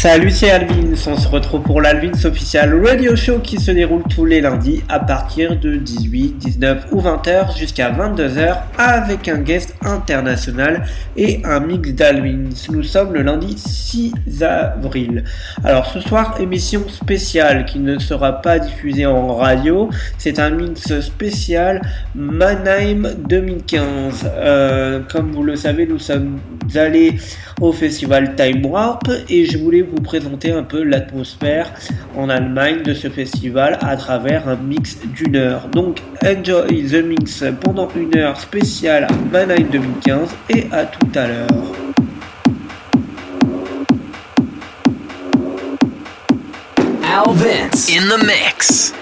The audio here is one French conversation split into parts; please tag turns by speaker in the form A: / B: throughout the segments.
A: Salut, c'est Alvin. On se retrouve pour l'Alvins Official Radio Show qui se déroule tous les lundis à partir de 18, 19 ou 20h jusqu'à 22h avec un guest international et un mix d'Alvins. Nous sommes le lundi 6 avril. Alors ce soir, émission spéciale qui ne sera pas diffusée en radio. C'est un mix spécial Mannheim 2015. Euh, comme vous le savez, nous sommes allés au festival Time Warp et je voulais vous présenter un peu l'atmosphère en Allemagne de ce festival à travers un mix d'une heure. Donc enjoy the mix pendant une heure spéciale Mannheim 2015 et à tout à l'heure.
B: Al Vince in the mix.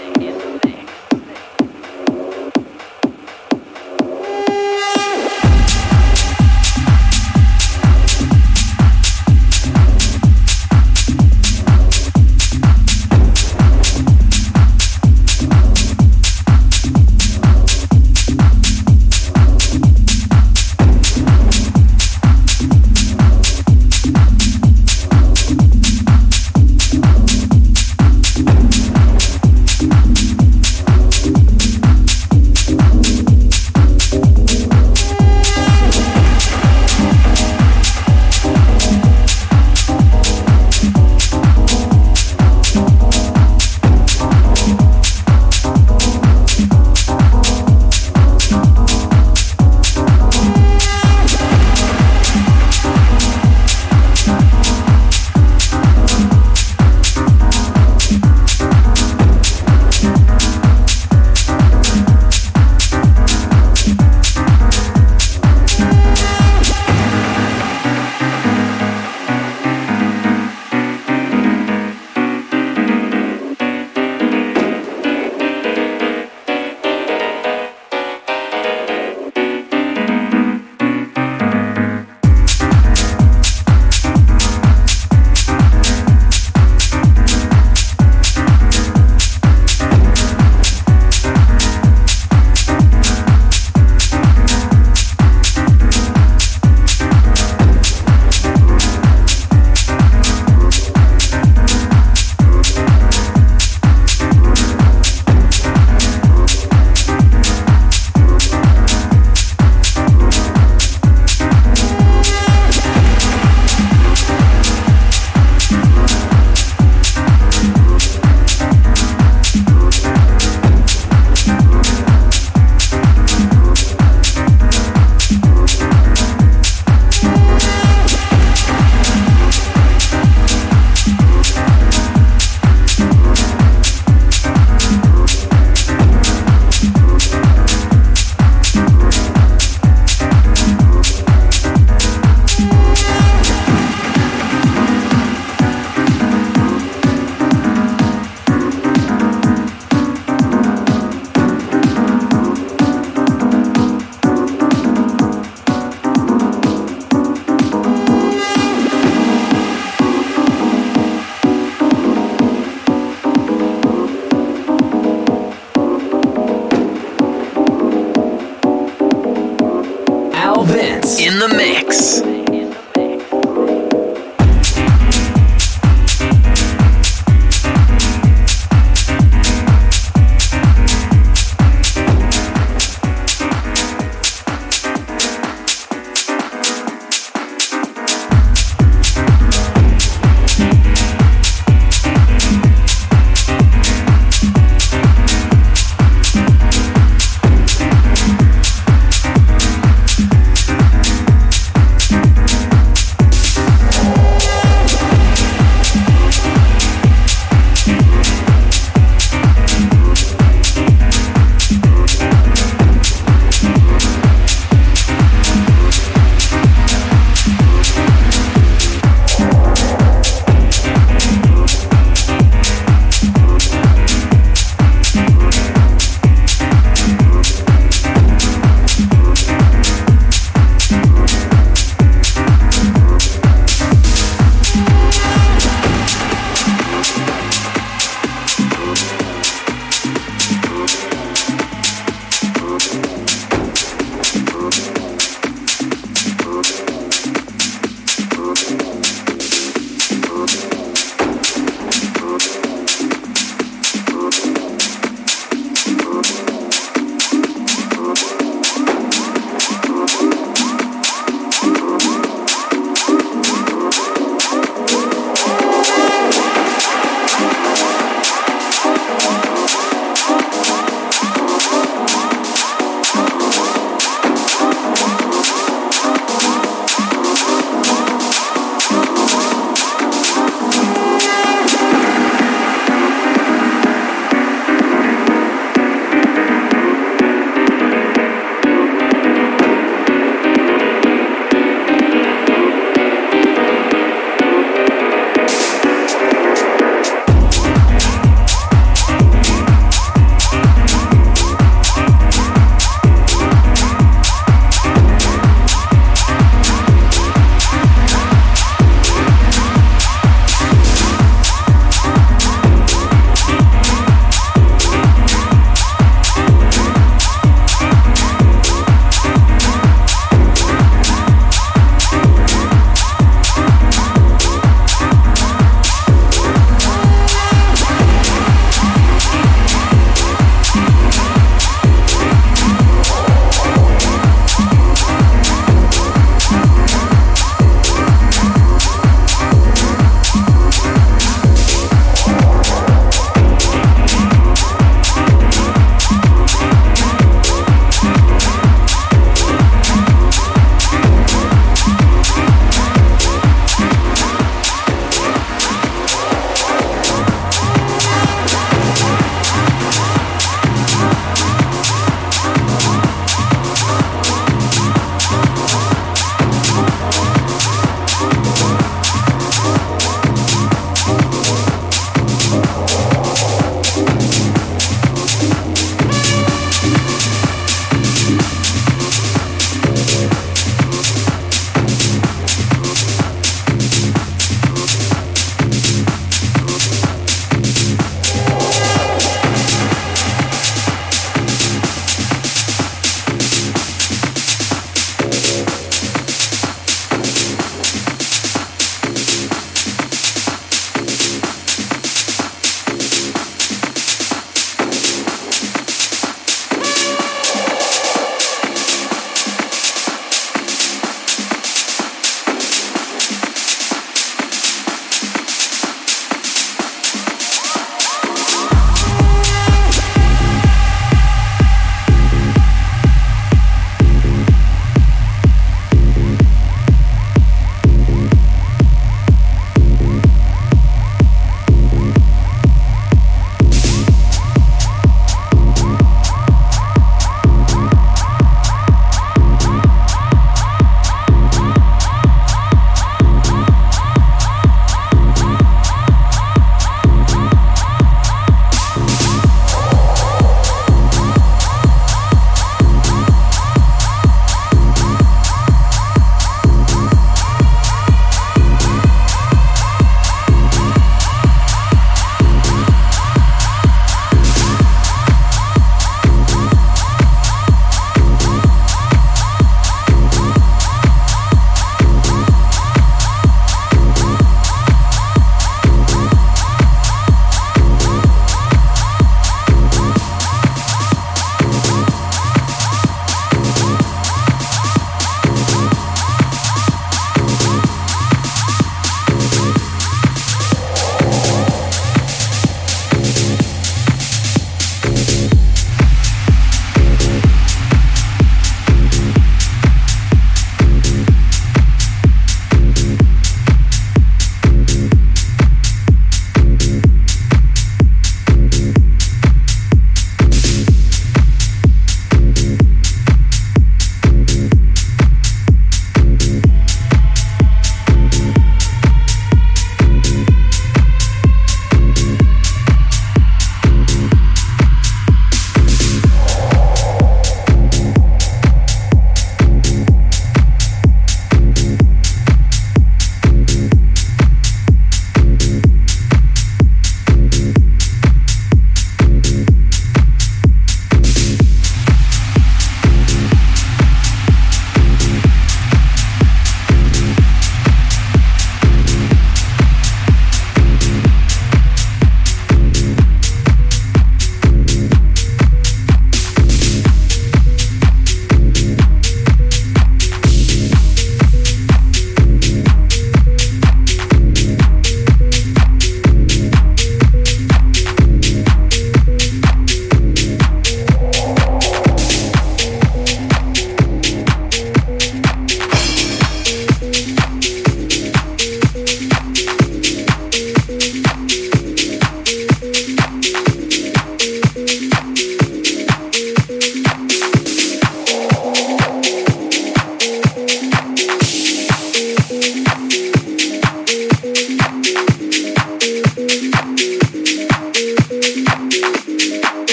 B: In the mix.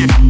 B: Yeah.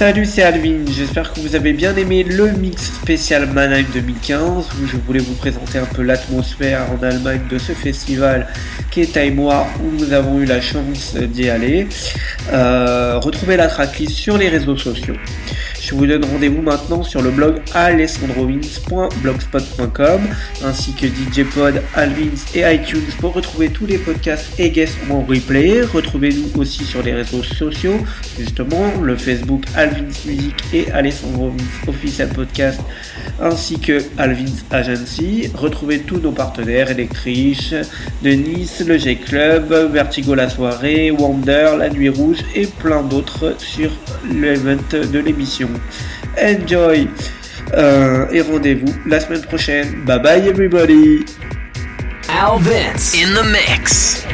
A: Salut, c'est Alvin. J'espère que vous avez bien aimé le mix spécial Mannheim 2015 où je voulais vous présenter un peu l'atmosphère en Allemagne de ce festival qui est Taïmois où nous avons eu la chance d'y aller. Euh, retrouvez la tracklist sur les réseaux sociaux. Je vous donne rendez-vous maintenant sur le blog alessandrovins.blogspot.com ainsi que DJ Pod, Alvins et iTunes pour retrouver tous les podcasts et guests en replay. Retrouvez-nous aussi sur les réseaux sociaux, justement le Facebook Alvins Music et Alessandro Official Podcast ainsi que Alvins Agency. Retrouvez tous nos partenaires Electric, de Nice, le G-Club, Vertigo la soirée, Wonder, La Nuit Rouge et plein d'autres sur l'event de l'émission. Enjoy euh, et rendez-vous la semaine prochaine. Bye bye everybody.
B: Al Vince in the mix.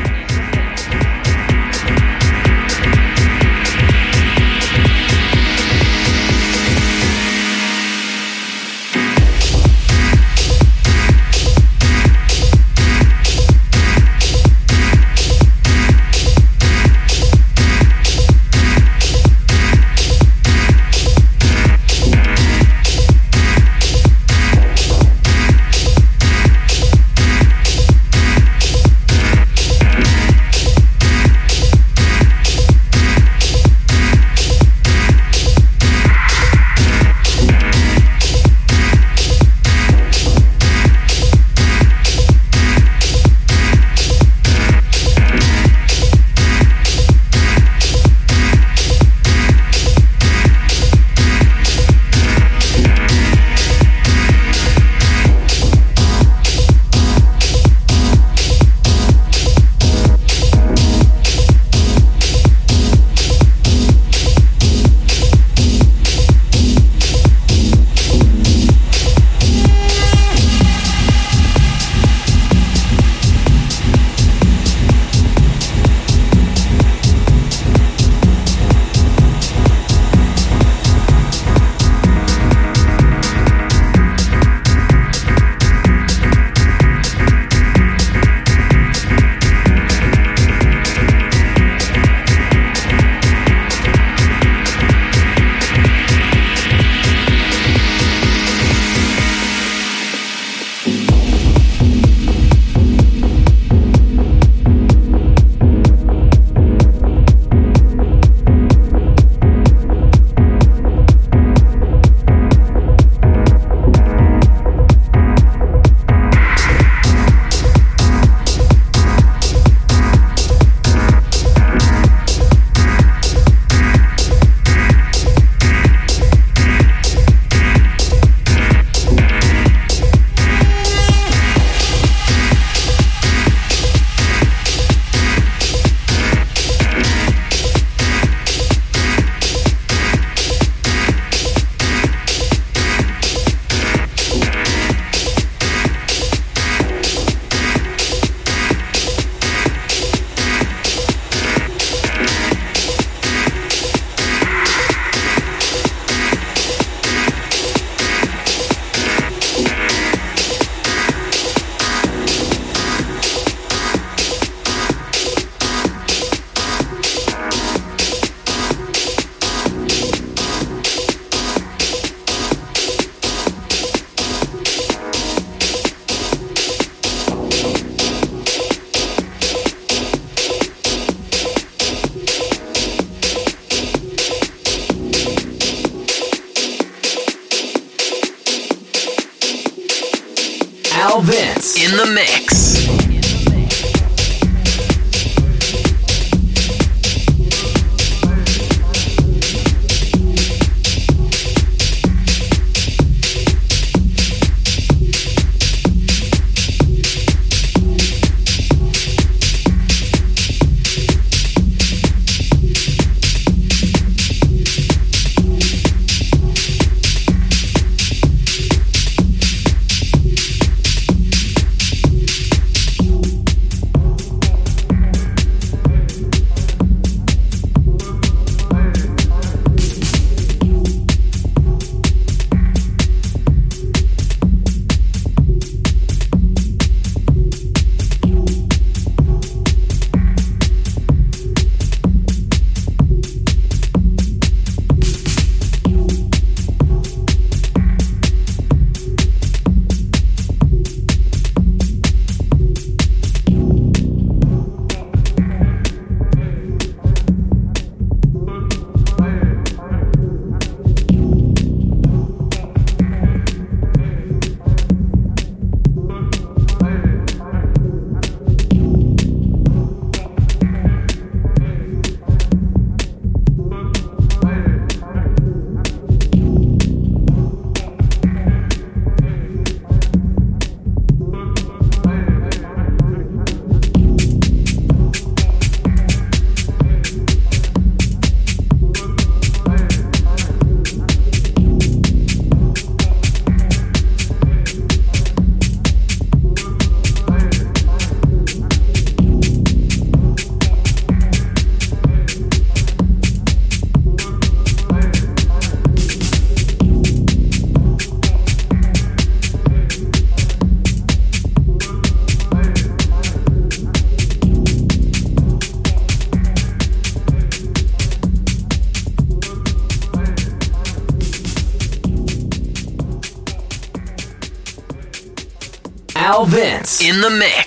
B: In the mix.